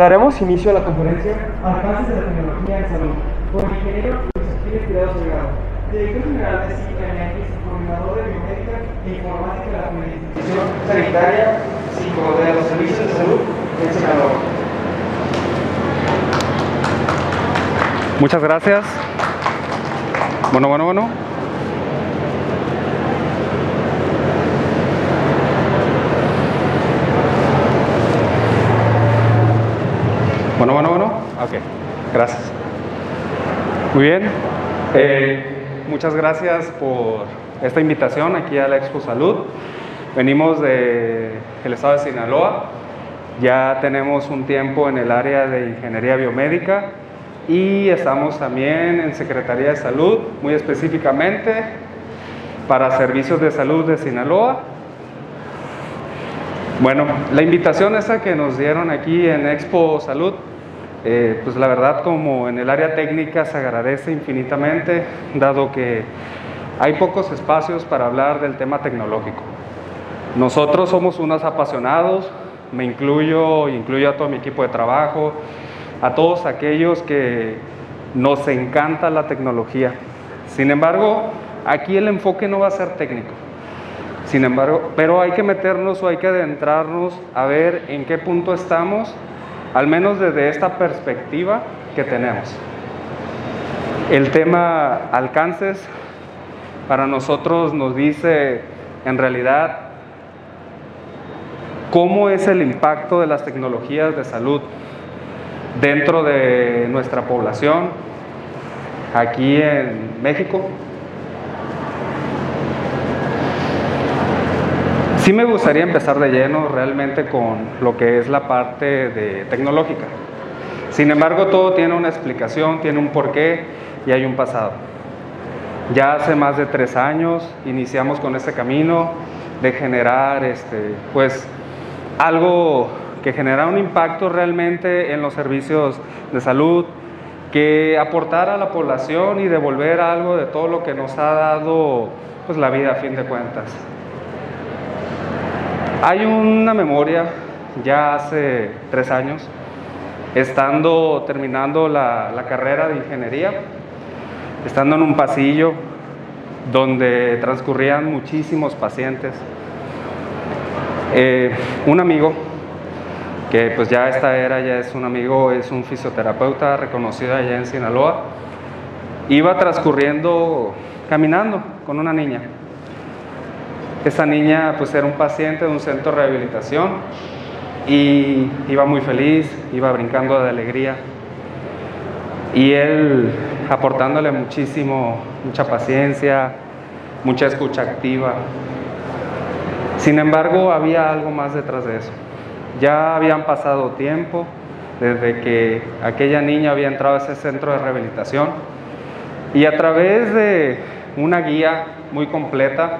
Daremos inicio a la conferencia Alcances de la tecnología en salud por el ingeniero Luis Aquiles Tirado Delgado, director general de CICAMX, coordinador de biomédica e informática de la Administración Sanitaria, psico de los servicios de salud en Sinaloa. Muchas gracias. Bueno, bueno, bueno. Bueno, bueno, bueno. Ok, gracias. Muy bien. Eh, muchas gracias por esta invitación aquí a la Expo Salud. Venimos del estado de Sinaloa. Ya tenemos un tiempo en el área de ingeniería biomédica y estamos también en Secretaría de Salud, muy específicamente para Servicios de Salud de Sinaloa. Bueno, la invitación esa que nos dieron aquí en Expo Salud, eh, pues la verdad como en el área técnica se agradece infinitamente, dado que hay pocos espacios para hablar del tema tecnológico. Nosotros somos unos apasionados, me incluyo, incluyo a todo mi equipo de trabajo, a todos aquellos que nos encanta la tecnología. Sin embargo, aquí el enfoque no va a ser técnico. Sin embargo, pero hay que meternos o hay que adentrarnos a ver en qué punto estamos, al menos desde esta perspectiva que tenemos. El tema alcances para nosotros nos dice en realidad cómo es el impacto de las tecnologías de salud dentro de nuestra población aquí en México. Sí me gustaría empezar de lleno realmente con lo que es la parte de tecnológica. Sin embargo, todo tiene una explicación, tiene un porqué y hay un pasado. Ya hace más de tres años iniciamos con este camino de generar este, pues, algo que genera un impacto realmente en los servicios de salud, que aportara a la población y devolver algo de todo lo que nos ha dado pues, la vida a fin de cuentas. Hay una memoria ya hace tres años, estando terminando la, la carrera de ingeniería, estando en un pasillo donde transcurrían muchísimos pacientes. Eh, un amigo, que pues ya esta era, ya es un amigo, es un fisioterapeuta reconocido allá en Sinaloa, iba transcurriendo, caminando con una niña. Esa niña pues era un paciente de un centro de rehabilitación y iba muy feliz, iba brincando de alegría. Y él aportándole muchísimo, mucha paciencia, mucha escucha activa. Sin embargo, había algo más detrás de eso. Ya habían pasado tiempo desde que aquella niña había entrado a ese centro de rehabilitación y a través de una guía muy completa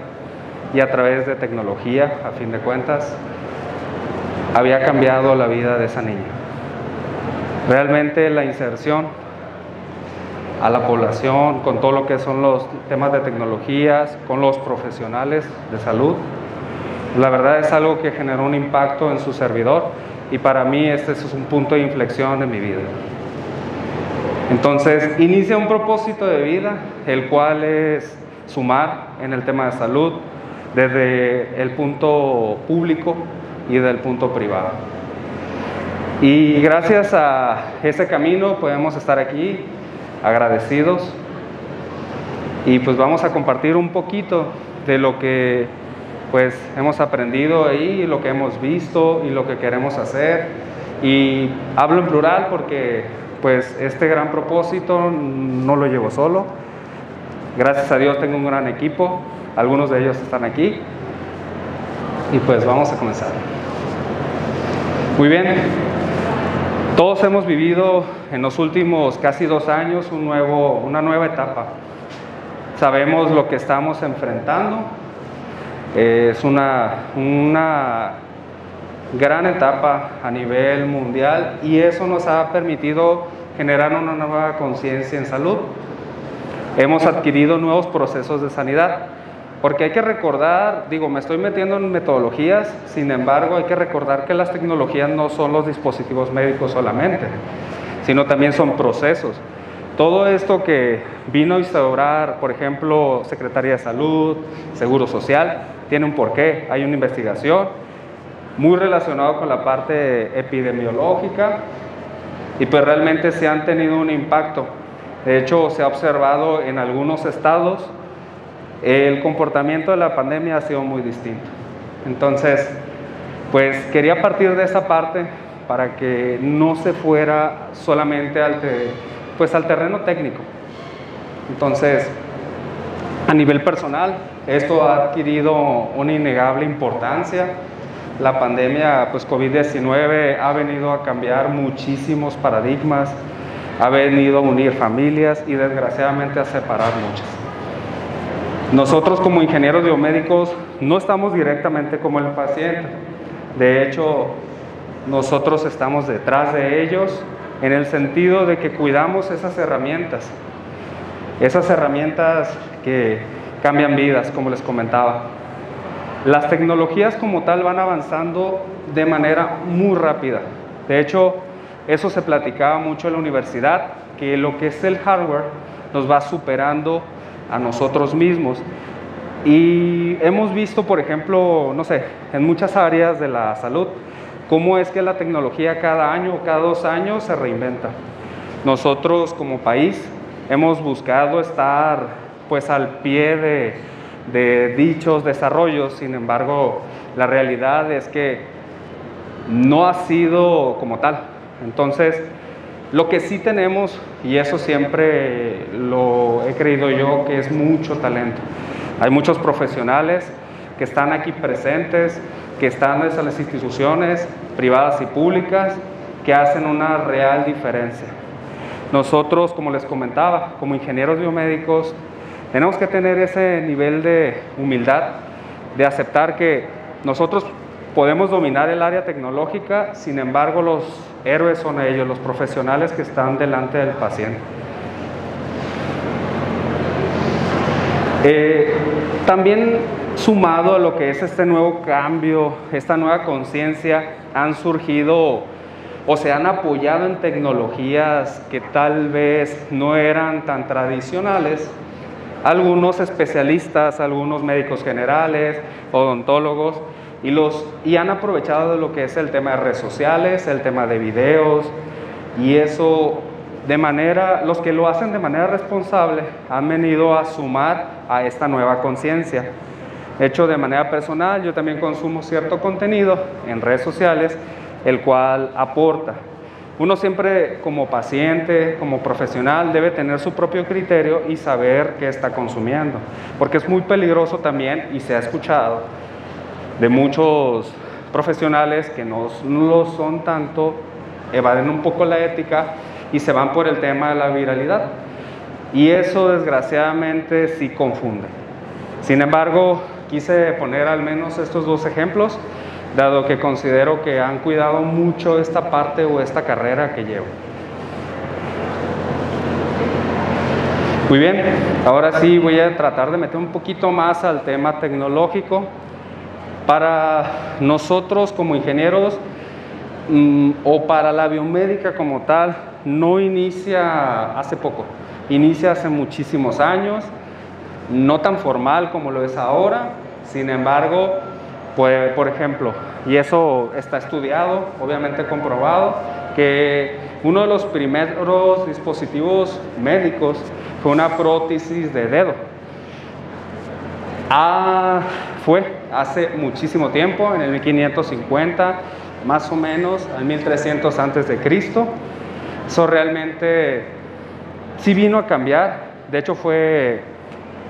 y a través de tecnología, a fin de cuentas, había cambiado la vida de esa niña. Realmente la inserción a la población con todo lo que son los temas de tecnologías, con los profesionales de salud, la verdad es algo que generó un impacto en su servidor y para mí este es un punto de inflexión en mi vida. Entonces, inicia un propósito de vida, el cual es sumar en el tema de salud desde el punto público y del punto privado. Y gracias a ese camino podemos estar aquí agradecidos y pues vamos a compartir un poquito de lo que pues hemos aprendido ahí, lo que hemos visto y lo que queremos hacer. Y hablo en plural porque pues este gran propósito no lo llevo solo. Gracias a Dios tengo un gran equipo, algunos de ellos están aquí. Y pues vamos a comenzar. Muy bien, todos hemos vivido en los últimos casi dos años un nuevo, una nueva etapa. Sabemos lo que estamos enfrentando, es una, una gran etapa a nivel mundial y eso nos ha permitido generar una nueva conciencia en salud. Hemos adquirido nuevos procesos de sanidad Porque hay que recordar, digo, me estoy metiendo en metodologías, sin embargo hay que recordar que las tecnologías no son los dispositivos médicos solamente, sino también son procesos. Todo esto que vino a instaurar, por ejemplo, Secretaría de Salud, Seguro Social, tiene un porqué, hay una investigación muy relacionado con la parte epidemiológica y pues realmente se han tenido un impacto. De hecho, se ha observado en algunos estados el comportamiento de la pandemia ha sido muy distinto. Entonces, pues quería partir de esa parte para que no se fuera solamente al, pues, al terreno técnico. Entonces, a nivel personal, esto ha adquirido una innegable importancia. La pandemia, pues COVID-19, ha venido a cambiar muchísimos paradigmas, ha venido a unir familias y desgraciadamente a separar muchas. Nosotros como ingenieros biomédicos no estamos directamente como el paciente. De hecho, nosotros estamos detrás de ellos en el sentido de que cuidamos esas herramientas. Esas herramientas que cambian vidas, como les comentaba. Las tecnologías como tal van avanzando de manera muy rápida. De hecho, eso se platicaba mucho en la universidad, que lo que es el hardware nos va superando a nosotros mismos. Y hemos visto, por ejemplo, no sé, en muchas áreas de la salud, cómo es que la tecnología cada año o cada dos años se reinventa. Nosotros como país hemos buscado estar pues al pie de, de dichos desarrollos, sin embargo, la realidad es que no ha sido como tal. Entonces, lo que sí tenemos, y eso siempre lo he creído yo, que es mucho talento. Hay muchos profesionales que están aquí presentes, que están en las instituciones privadas y públicas, que hacen una real diferencia. Nosotros, como les comentaba, como ingenieros biomédicos, tenemos que tener ese nivel de humildad, de aceptar que nosotros podemos dominar el área tecnológica, sin embargo los héroes son ellos, los profesionales que están delante del paciente. Eh, también sumado a lo que es este nuevo cambio, esta nueva conciencia, han surgido o se han apoyado en tecnologías que tal vez no eran tan tradicionales. Algunos especialistas, algunos médicos generales, odontólogos, y, los, y han aprovechado lo que es el tema de redes sociales, el tema de videos, y eso de manera, los que lo hacen de manera responsable han venido a sumar a esta nueva conciencia. Hecho de manera personal, yo también consumo cierto contenido en redes sociales, el cual aporta. Uno siempre como paciente, como profesional, debe tener su propio criterio y saber qué está consumiendo, porque es muy peligroso también, y se ha escuchado, de muchos profesionales que no, lo son tanto, evaden un poco la ética y se van por el tema de la viralidad. Y eso desgraciadamente sí confunde. Sin embargo, quise poner al menos estos dos ejemplos, dado que considero que han cuidado mucho esta parte o esta carrera que llevo. Muy bien, ahora sí voy a tratar de meter un poquito más al tema tecnológico. Para nosotros como ingenieros mm, o para la biomédica como tal, no inicia hace poco, inicia hace muchísimos años, no tan formal como lo es ahora, sin embargo, pues, por ejemplo, y eso está estudiado, obviamente comprobado, que uno de los primeros dispositivos médicos fue una prótesis de dedo. Ah, fue hace muchísimo tiempo, en el 1550, más o menos, al 1300 antes de Cristo. Eso realmente sí vino a cambiar. De hecho fue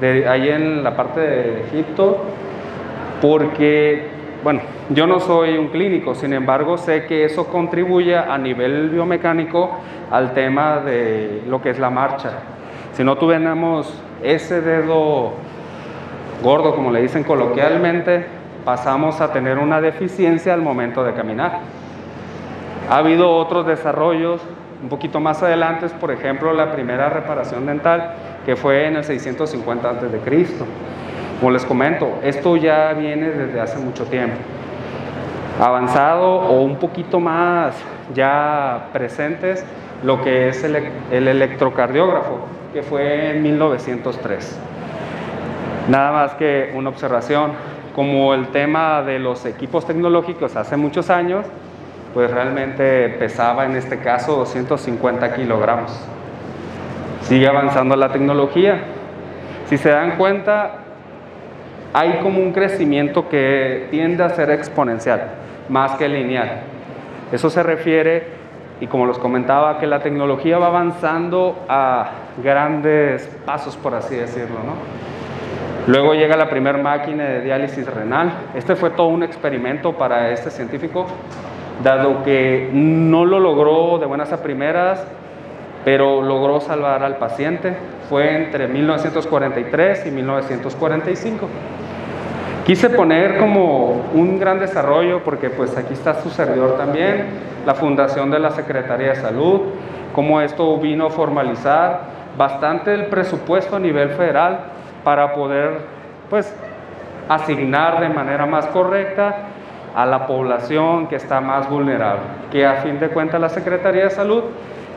de ahí en la parte de Egipto, porque, bueno, yo no soy un clínico, sin embargo sé que eso contribuye a nivel biomecánico al tema de lo que es la marcha. Si no tuviéramos ese dedo gordo, como le dicen coloquialmente, pasamos a tener una deficiencia al momento de caminar. Ha habido otros desarrollos un poquito más adelante, por ejemplo, la primera reparación dental que fue en el 650 a.C. Como les comento, esto ya viene desde hace mucho tiempo. Avanzado o un poquito más ya presentes lo que es el, el electrocardiógrafo, que fue en 1903. Nada más que una observación, como el tema de los equipos tecnológicos hace muchos años, pues realmente pesaba en este caso 250 kilogramos. Sigue avanzando la tecnología. Si se dan cuenta, hay como un crecimiento que tiende a ser exponencial, más que lineal. Eso se refiere, y como los comentaba, que la tecnología va avanzando a grandes pasos, por así decirlo. ¿no? Luego llega la primera máquina de diálisis renal. Este fue todo un experimento para este científico, dado que no lo logró de buenas a primeras, pero logró salvar al paciente. Fue entre 1943 y 1945. Quise poner como un gran desarrollo, porque pues aquí está su servidor también, la fundación de la Secretaría de Salud, cómo esto vino a formalizar bastante el presupuesto a nivel federal para poder pues asignar de manera más correcta a la población que está más vulnerable, que a fin de cuentas la Secretaría de Salud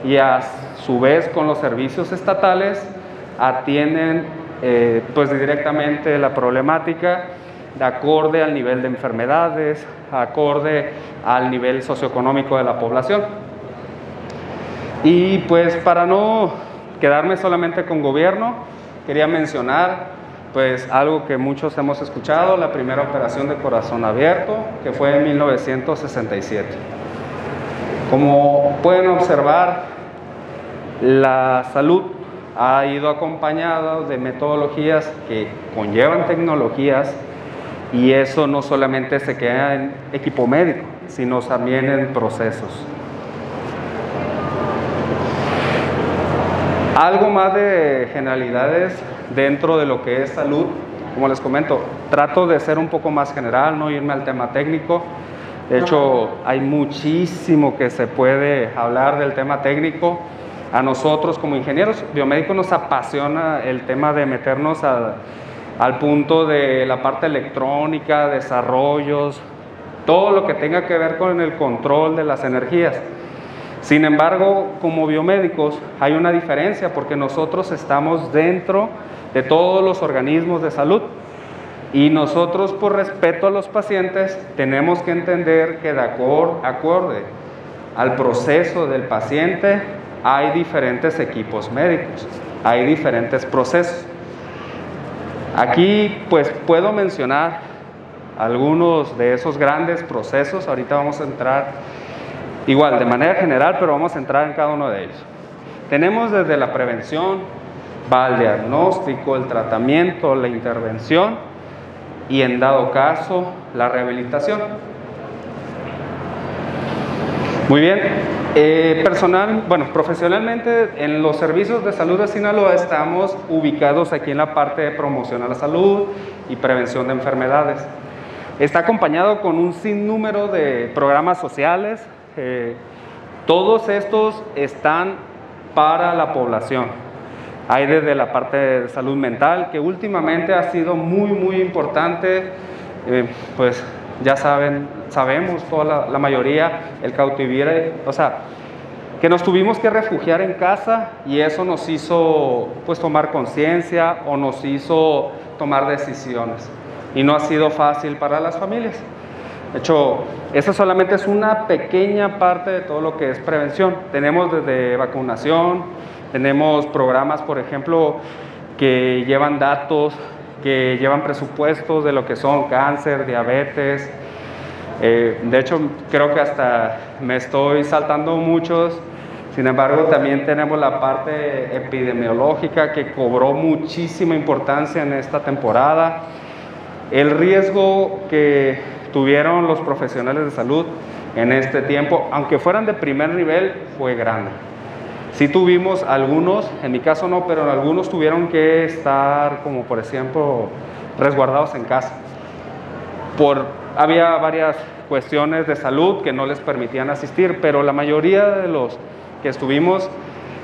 y a su vez con los servicios estatales atienden eh, pues directamente la problemática de acorde al nivel de enfermedades, acorde al nivel socioeconómico de la población. Y pues para no quedarme solamente con gobierno, quería mencionar pues algo que muchos hemos escuchado, la primera operación de corazón abierto, que fue en 1967. Como pueden observar, la salud ha ido acompañada de metodologías que conllevan tecnologías y eso no solamente se queda en equipo médico, sino también en procesos. Algo más de generalidades dentro de lo que es salud, como les comento, trato de ser un poco más general, no irme al tema técnico. De hecho, hay muchísimo que se puede hablar del tema técnico. A nosotros como ingenieros biomédicos nos apasiona el tema de meternos a, al punto de la parte electrónica, desarrollos, todo lo que tenga que ver con el control de las energías. Sin embargo, como biomédicos hay una diferencia porque nosotros estamos dentro de todos los organismos de salud y nosotros por respeto a los pacientes tenemos que entender que de acorde al proceso del paciente hay diferentes equipos médicos, hay diferentes procesos. Aquí pues puedo mencionar algunos de esos grandes procesos, ahorita vamos a entrar igual de manera general, pero vamos a entrar en cada uno de ellos. Tenemos desde la prevención, va el diagnóstico, el tratamiento, la intervención y en dado caso la rehabilitación. Muy bien, eh, personal, bueno, profesionalmente en los servicios de salud de Sinaloa estamos ubicados aquí en la parte de promoción a la salud y prevención de enfermedades. Está acompañado con un sinnúmero de programas sociales. Eh, todos estos están para la población. Hay desde la parte de salud mental, que últimamente ha sido muy, muy importante, eh, pues ya saben, sabemos toda la, mayoría, el cautiverio, o sea, que nos tuvimos que refugiar en casa y eso nos hizo pues tomar conciencia o nos hizo tomar decisiones y no ha sido fácil para las familias. De hecho, esa solamente es una pequeña parte de todo lo que es prevención. Tenemos desde vacunación, tenemos programas, por ejemplo, que llevan datos que llevan presupuestos de lo que son cáncer, diabetes. Eh, de hecho, creo que hasta me estoy saltando muchos. Sin embargo, también tenemos la parte epidemiológica que cobró muchísima importancia en esta temporada. El riesgo que tuvieron los profesionales de salud en este tiempo, aunque fueran de primer nivel, fue grande. Sí tuvimos algunos, en mi caso no, pero algunos tuvieron que estar como por ejemplo resguardados en casa. Por, había varias cuestiones de salud que no les permitían asistir, pero la mayoría de los que estuvimos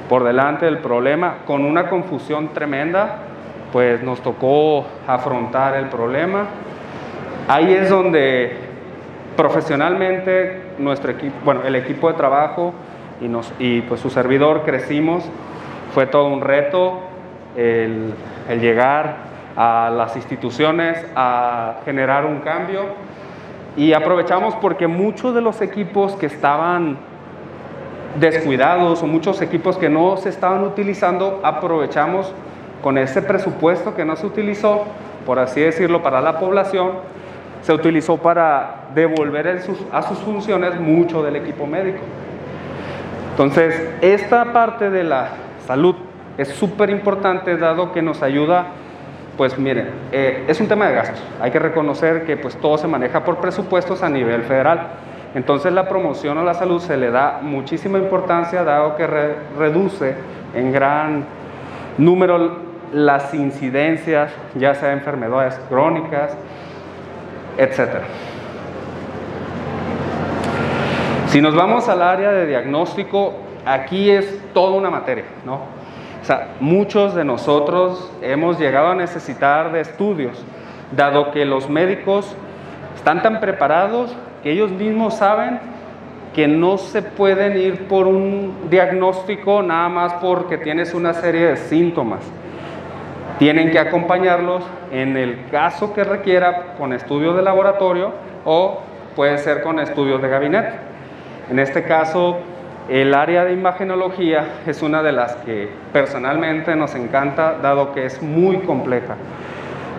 por delante del problema, con una confusión tremenda, pues nos tocó afrontar el problema. Ahí es donde profesionalmente nuestro equipo, bueno, el equipo de trabajo y, nos, y pues su servidor crecimos. Fue todo un reto el, el llegar a las instituciones a generar un cambio y aprovechamos porque muchos de los equipos que estaban descuidados o muchos equipos que no se estaban utilizando, aprovechamos con ese presupuesto que no se utilizó, por así decirlo, para la población, se utilizó para devolver a sus funciones mucho del equipo médico. Entonces, esta parte de la salud es súper importante dado que nos ayuda, pues miren, eh, es un tema de gastos. Hay que reconocer que pues todo se maneja por presupuestos a nivel federal. Entonces la promoción a la salud se le da muchísima importancia dado que reduce en gran número las incidencias, ya sea enfermedades crónicas, etc. Si nos vamos al área de diagnóstico, aquí es toda una materia, ¿no? O sea, muchos de nosotros hemos llegado a necesitar de estudios, dado que los médicos están tan preparados que ellos mismos saben que no se pueden ir por un diagnóstico nada más porque tienes una serie de síntomas. Tienen que acompañarlos en el caso que requiera con estudios de laboratorio o puede ser con estudios de gabinete. En este caso, el área de imagenología es una de las que personalmente nos encanta, dado que es muy compleja.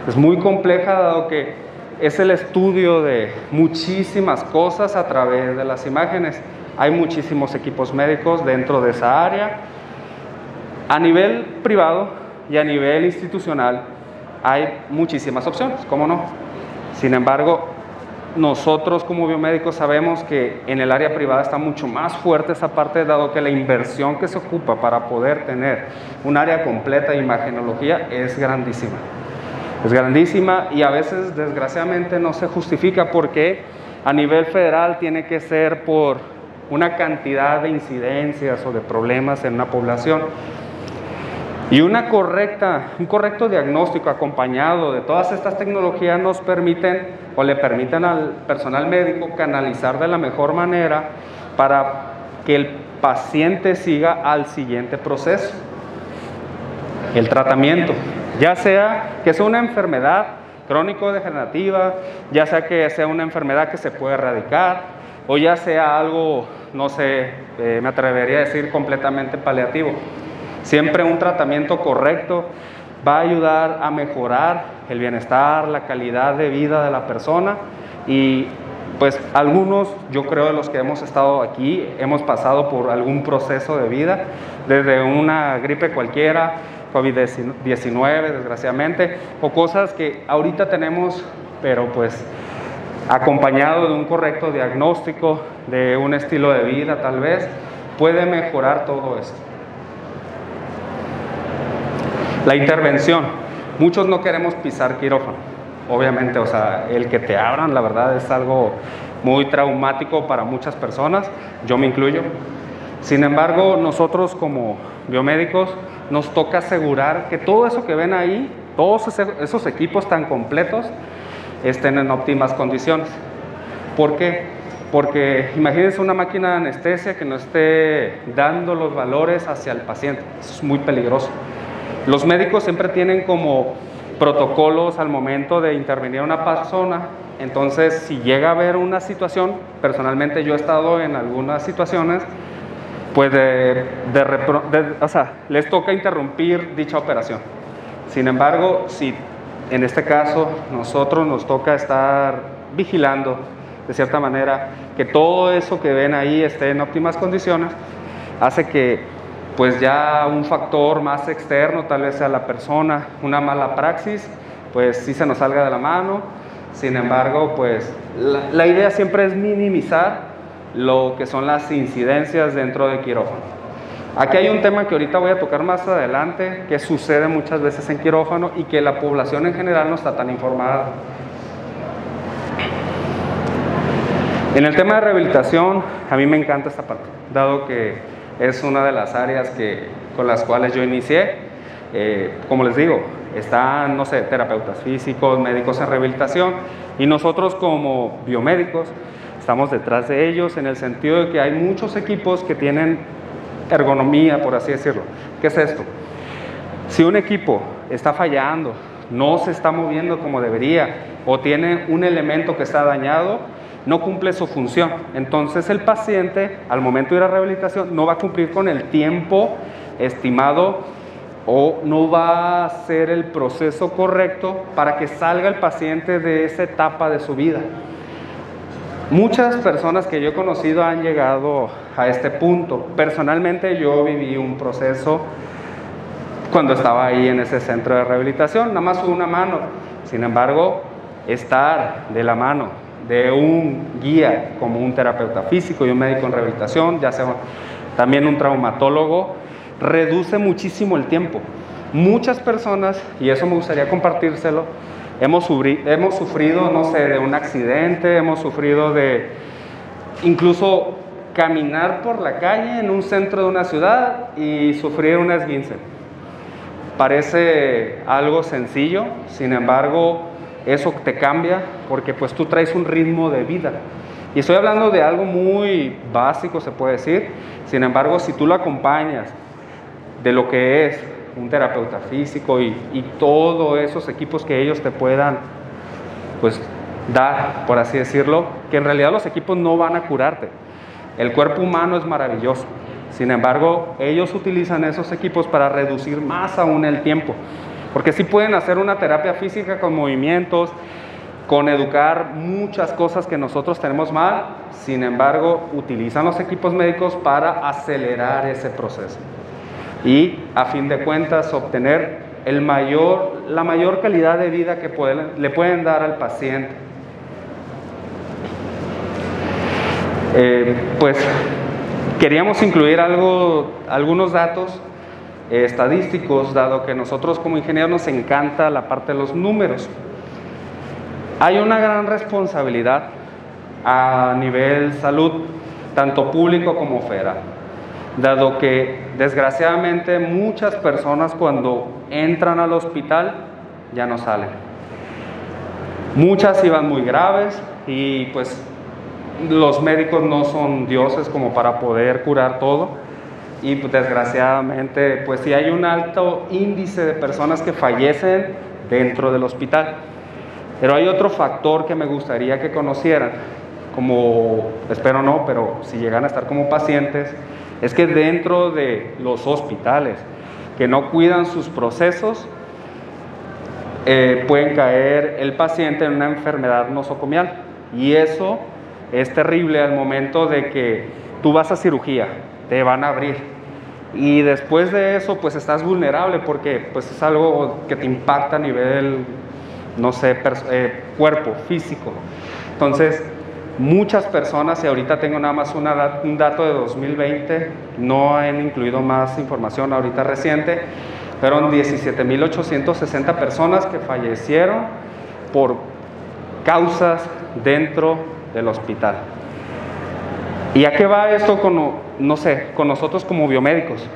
Es muy compleja, dado que es el estudio de muchísimas cosas a través de las imágenes. Hay muchísimos equipos médicos dentro de esa área. A nivel privado, y a nivel institucional hay muchísimas opciones, ¿cómo no? Sin embargo, nosotros como biomédicos sabemos que en el área privada está mucho más fuerte esa parte, dado que la inversión que se ocupa para poder tener un área completa de imagenología es grandísima. Es grandísima y a veces desgraciadamente no se justifica porque a nivel federal tiene que ser por una cantidad de incidencias o de problemas en una población. Y una correcta, un correcto diagnóstico acompañado de todas estas tecnologías nos permiten o le permiten al personal médico canalizar de la mejor manera para que el paciente siga al siguiente proceso, el tratamiento, ya sea que sea una enfermedad crónico-degenerativa, ya sea que sea una enfermedad que se puede erradicar, o ya sea algo, no sé, eh, me atrevería a decir completamente paliativo. Siempre un tratamiento correcto va a ayudar a mejorar el bienestar, la calidad de vida de la persona y pues algunos, yo creo de los que hemos estado aquí, hemos pasado por algún proceso de vida, desde una gripe cualquiera, COVID-19 desgraciadamente, o cosas que ahorita tenemos, pero pues acompañado de un correcto diagnóstico, de un estilo de vida tal vez, puede mejorar todo esto. La intervención. Muchos no queremos pisar quirófano. Obviamente, o sea, el que te abran, la verdad, es algo muy traumático para muchas personas, yo me incluyo. Sin embargo, nosotros como biomédicos nos toca asegurar que todo eso que ven ahí, todos esos equipos tan completos, estén en óptimas condiciones. ¿Por qué? Porque imagínense una máquina de anestesia que no esté dando los valores hacia el paciente. Es muy peligroso. Los médicos siempre tienen como protocolos al momento de intervenir a una persona, entonces si llega a haber una situación, personalmente yo he estado en algunas situaciones, pues de, les toca interrumpir dicha operación. Sin embargo, si en este caso nosotros nos toca estar vigilando de cierta manera que todo eso que ven ahí esté en óptimas condiciones, hace que pues ya un factor más externo, tal vez sea la persona, una mala praxis, pues sí se nos salga de la mano. Sin embargo, pues la, idea siempre es minimizar lo que son las incidencias dentro de quirófano. Aquí hay un tema que ahorita voy a tocar más adelante, que sucede muchas veces en quirófano y que la población en general no está tan informada. En el tema de rehabilitación, a mí me encanta esta parte, dado que es una de las áreas que, con las cuales yo inicié. Eh, como les digo, están, no sé, terapeutas físicos, médicos en rehabilitación, y nosotros como biomédicos estamos detrás de ellos en el sentido de que hay muchos equipos que tienen ergonomía, por así decirlo. ¿Qué es esto? Si un equipo está fallando, no se está moviendo como debería o tiene un elemento que está dañado, no cumple su función. Entonces el paciente al momento de ir a rehabilitación no va a cumplir con el tiempo estimado o no va a hacer el proceso correcto para que salga el paciente de esa etapa de su vida. Muchas personas que yo he conocido han llegado a este punto. Personalmente yo viví un proceso cuando estaba ahí en ese centro de rehabilitación, nada más una mano. Sin embargo, estar de la mano de un guía como un terapeuta físico y un médico en rehabilitación, ya sea también un traumatólogo, reduce muchísimo el tiempo. Muchas personas, y eso me gustaría compartírselo, hemos, hemos sufrido, no sé, de un accidente, hemos sufrido de incluso caminar por la calle en un centro de una ciudad y sufrir un esguince. Parece algo sencillo, sin embargo, eso te cambia porque pues tú traes un ritmo de vida. Y estoy hablando de algo muy básico, se puede decir. Sin embargo, si tú lo acompañas de lo que es un terapeuta físico y, todos esos equipos que ellos te puedan pues dar, por así decirlo, que en realidad los equipos no van a curarte. El cuerpo humano es maravilloso. Sin embargo, ellos utilizan esos equipos para reducir más aún el tiempo. Porque sí pueden hacer una terapia física con movimientos, con educar muchas cosas que nosotros tenemos mal, sin embargo, utilizan los equipos médicos para acelerar ese proceso y a fin de cuentas obtener la mayor calidad de vida que le pueden dar al paciente. Eh, pues queríamos incluir algunos datos eh, estadísticos, dado que nosotros como ingenieros nos encanta la parte de los números. Hay una gran responsabilidad a nivel salud, tanto público como federal dado que desgraciadamente muchas personas cuando entran al hospital ya no salen. Muchas iban muy graves y pues los médicos no son dioses como para poder curar todo y pues, desgraciadamente pues sí hay un alto índice de personas que fallecen dentro del hospital. Pero hay otro factor que me gustaría que conocieran, como espero no, pero si llegan a estar como pacientes, es que dentro de los hospitales que no cuidan sus procesos, eh, pueden caer el paciente en una enfermedad nosocomial. Y eso es terrible al momento de que tú vas a cirugía, te van a abrir. Y después de eso, pues estás vulnerable porque pues, es algo que te impacta a nivel, no sé, eh, cuerpo, físico. Entonces, muchas personas, y ahorita tengo nada más un dato de 2020, no han incluido más información ahorita reciente, fueron 17.860 personas que fallecieron por causas dentro del hospital. ¿Y a qué va esto con, no sé, con nosotros como biomédicos?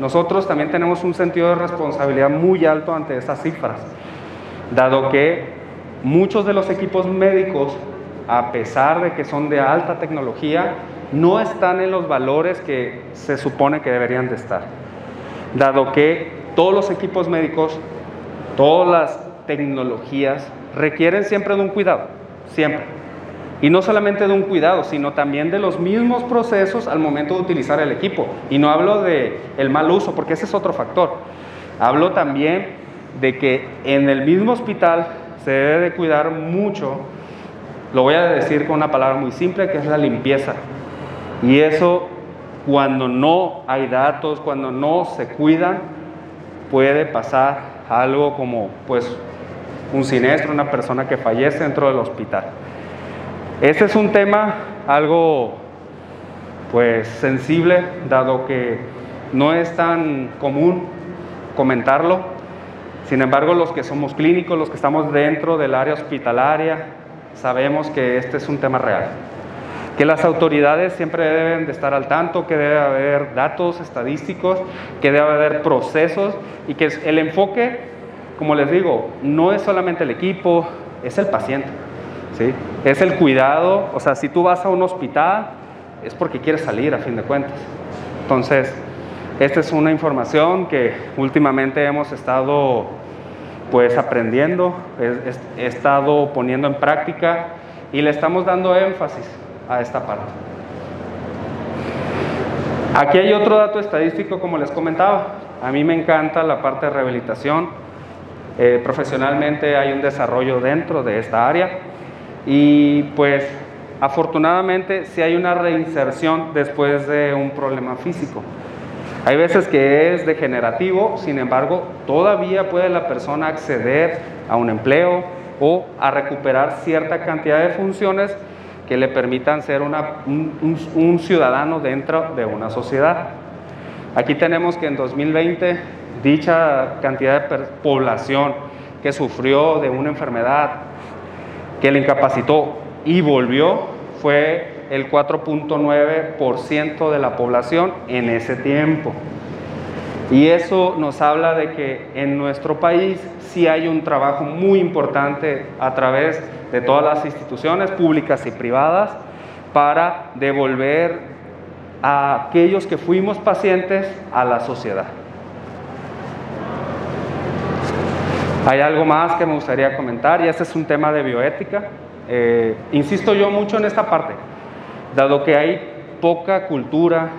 Nosotros también tenemos un sentido de responsabilidad muy alto ante estas cifras, dado que muchos de los equipos médicos a pesar de que son de alta tecnología, no están en los valores que se supone que deberían de estar. Dado que todos los equipos médicos, todas las tecnologías requieren siempre de un cuidado, siempre. Y no solamente de un cuidado, sino también de los mismos procesos al momento de utilizar el equipo. Y no hablo de mal uso, porque ese es otro factor. Hablo también de que en el mismo hospital se debe de cuidar mucho lo voy a decir con una palabra muy simple, que es la limpieza. Y eso, cuando no hay datos, cuando no se cuidan, puede pasar algo como pues un siniestro, una persona que fallece dentro del hospital. Este es un tema algo pues sensible, dado que no es tan común comentarlo. Sin embargo, los que somos clínicos, los que estamos dentro del área hospitalaria, sabemos que este es un tema real. Que las autoridades siempre deben de estar al tanto, que debe haber datos estadísticos, que debe haber procesos y que el enfoque, como les digo, no es solamente el equipo, es el paciente. ¿sí? Es el cuidado, o sea, si tú vas a un hospital, es porque quieres salir a fin de cuentas. Entonces, esta es una información que últimamente hemos estado pues aprendiendo, he, estado poniendo en práctica y le estamos dando énfasis a esta parte. Aquí hay otro dato estadístico, como les comentaba. A mí me encanta la parte de rehabilitación. Eh, profesionalmente hay un desarrollo dentro de esta área y pues afortunadamente sí hay una reinserción después de un problema físico. Hay veces que es degenerativo, sin embargo, todavía puede la persona acceder a un empleo o a recuperar cierta cantidad de funciones que le permitan ser un, ciudadano dentro de una sociedad. Aquí tenemos que en 2020 dicha cantidad de población que sufrió de una enfermedad que le incapacitó y volvió fue el 4.9% de la población en ese tiempo. Y eso nos habla de que en nuestro país sí hay un trabajo muy importante a través de todas las instituciones públicas y privadas para devolver a aquellos que fuimos pacientes a la sociedad. Hay algo más que me gustaría comentar y este es un tema de bioética. Eh, insisto yo mucho en esta parte, dado que hay poca cultura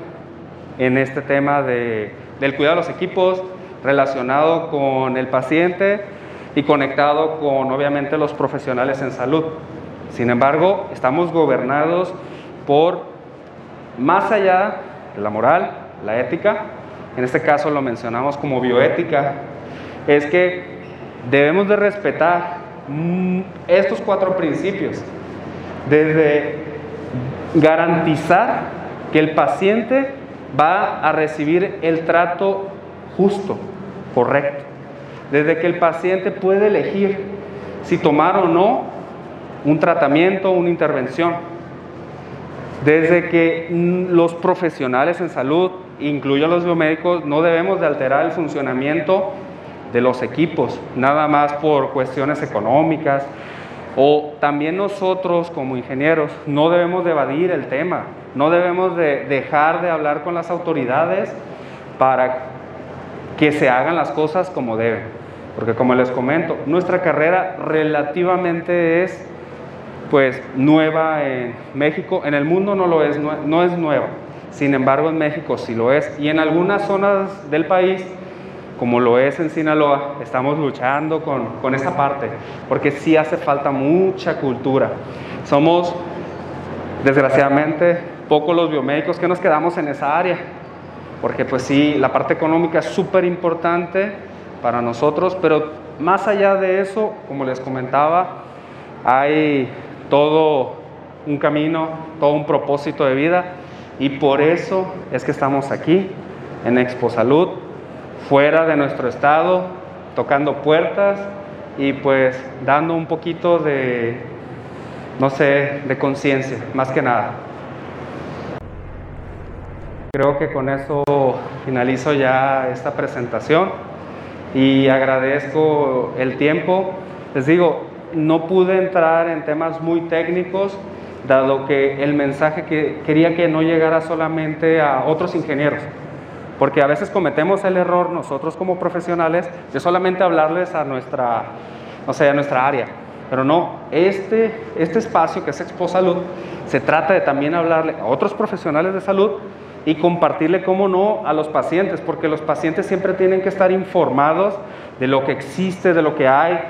en este tema de, del cuidado de los equipos relacionado con el paciente y conectado con obviamente los profesionales en salud. Sin embargo, estamos gobernados por más allá de la moral, la ética, en este caso lo mencionamos como bioética, es que debemos de respetar mm, estos cuatro principios, desde garantizar que el paciente va a recibir el trato justo, correcto, desde que el paciente puede elegir si tomar o no un tratamiento, una intervención, desde que mm, los profesionales en salud, incluyo los biomédicos, no debemos de alterar el funcionamiento de los equipos, nada más por cuestiones económicas, o también nosotros como ingenieros no debemos de evadir el tema, no debemos de dejar de hablar con las autoridades para que se hagan las cosas como deben. Porque como les comento, nuestra carrera relativamente es pues nueva en México, en el mundo no lo es, no es nueva. Sin embargo, en México sí lo es y en algunas zonas del país como lo es en Sinaloa, estamos luchando con, con esa parte, porque sí hace falta mucha cultura. Somos, desgraciadamente, pocos los biomédicos que nos quedamos en esa área, porque pues sí, la parte económica es súper importante para nosotros, pero más allá de eso, como les comentaba, hay todo un camino, todo un propósito de vida, y por eso es que estamos aquí en Expo Salud fuera de nuestro estado, tocando puertas y pues dando un poquito de, no sé, de conciencia, más que nada. Creo que con eso finalizo ya esta presentación y agradezco el tiempo. Les digo, no pude entrar en temas muy técnicos, dado que el mensaje que quería que no llegara solamente a otros ingenieros, porque a veces cometemos el error nosotros como profesionales de solamente hablarles a nuestra, no sé, a nuestra área. Pero no, este, este espacio que es Expo Salud se trata de también hablarle a otros profesionales de salud y compartirle, cómo no, a los pacientes, porque los pacientes siempre tienen que estar informados de lo que existe, de lo que hay,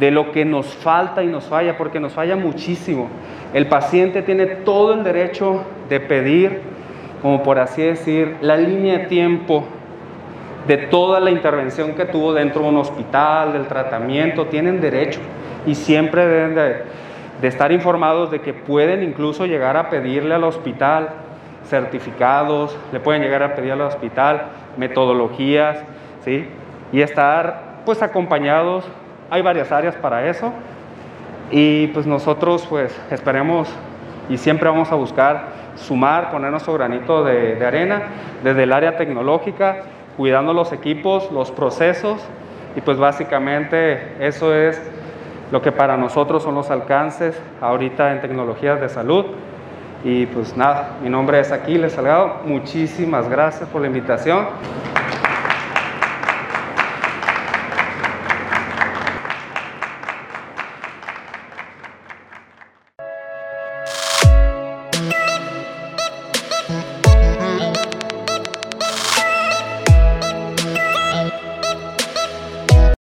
de lo que nos falta y nos falla, porque nos falla muchísimo. El paciente tiene todo el derecho de pedir como por así decir, la línea de tiempo de toda la intervención que tuvo dentro de un hospital, del tratamiento, tienen derecho y siempre deben de, estar informados de que pueden incluso llegar a pedirle al hospital certificados, le pueden llegar a pedir al hospital metodologías, ¿sí? Y estar pues acompañados, hay varias áreas para eso y pues nosotros pues esperemos y siempre vamos a buscar sumar, poner nuestro granito de, arena desde el área tecnológica, cuidando los equipos, los procesos Y pues básicamente eso es lo que para nosotros son los alcances ahorita en tecnologías de salud. Y pues nada, mi nombre es Aquiles Salgado. Muchísimas gracias por la invitación.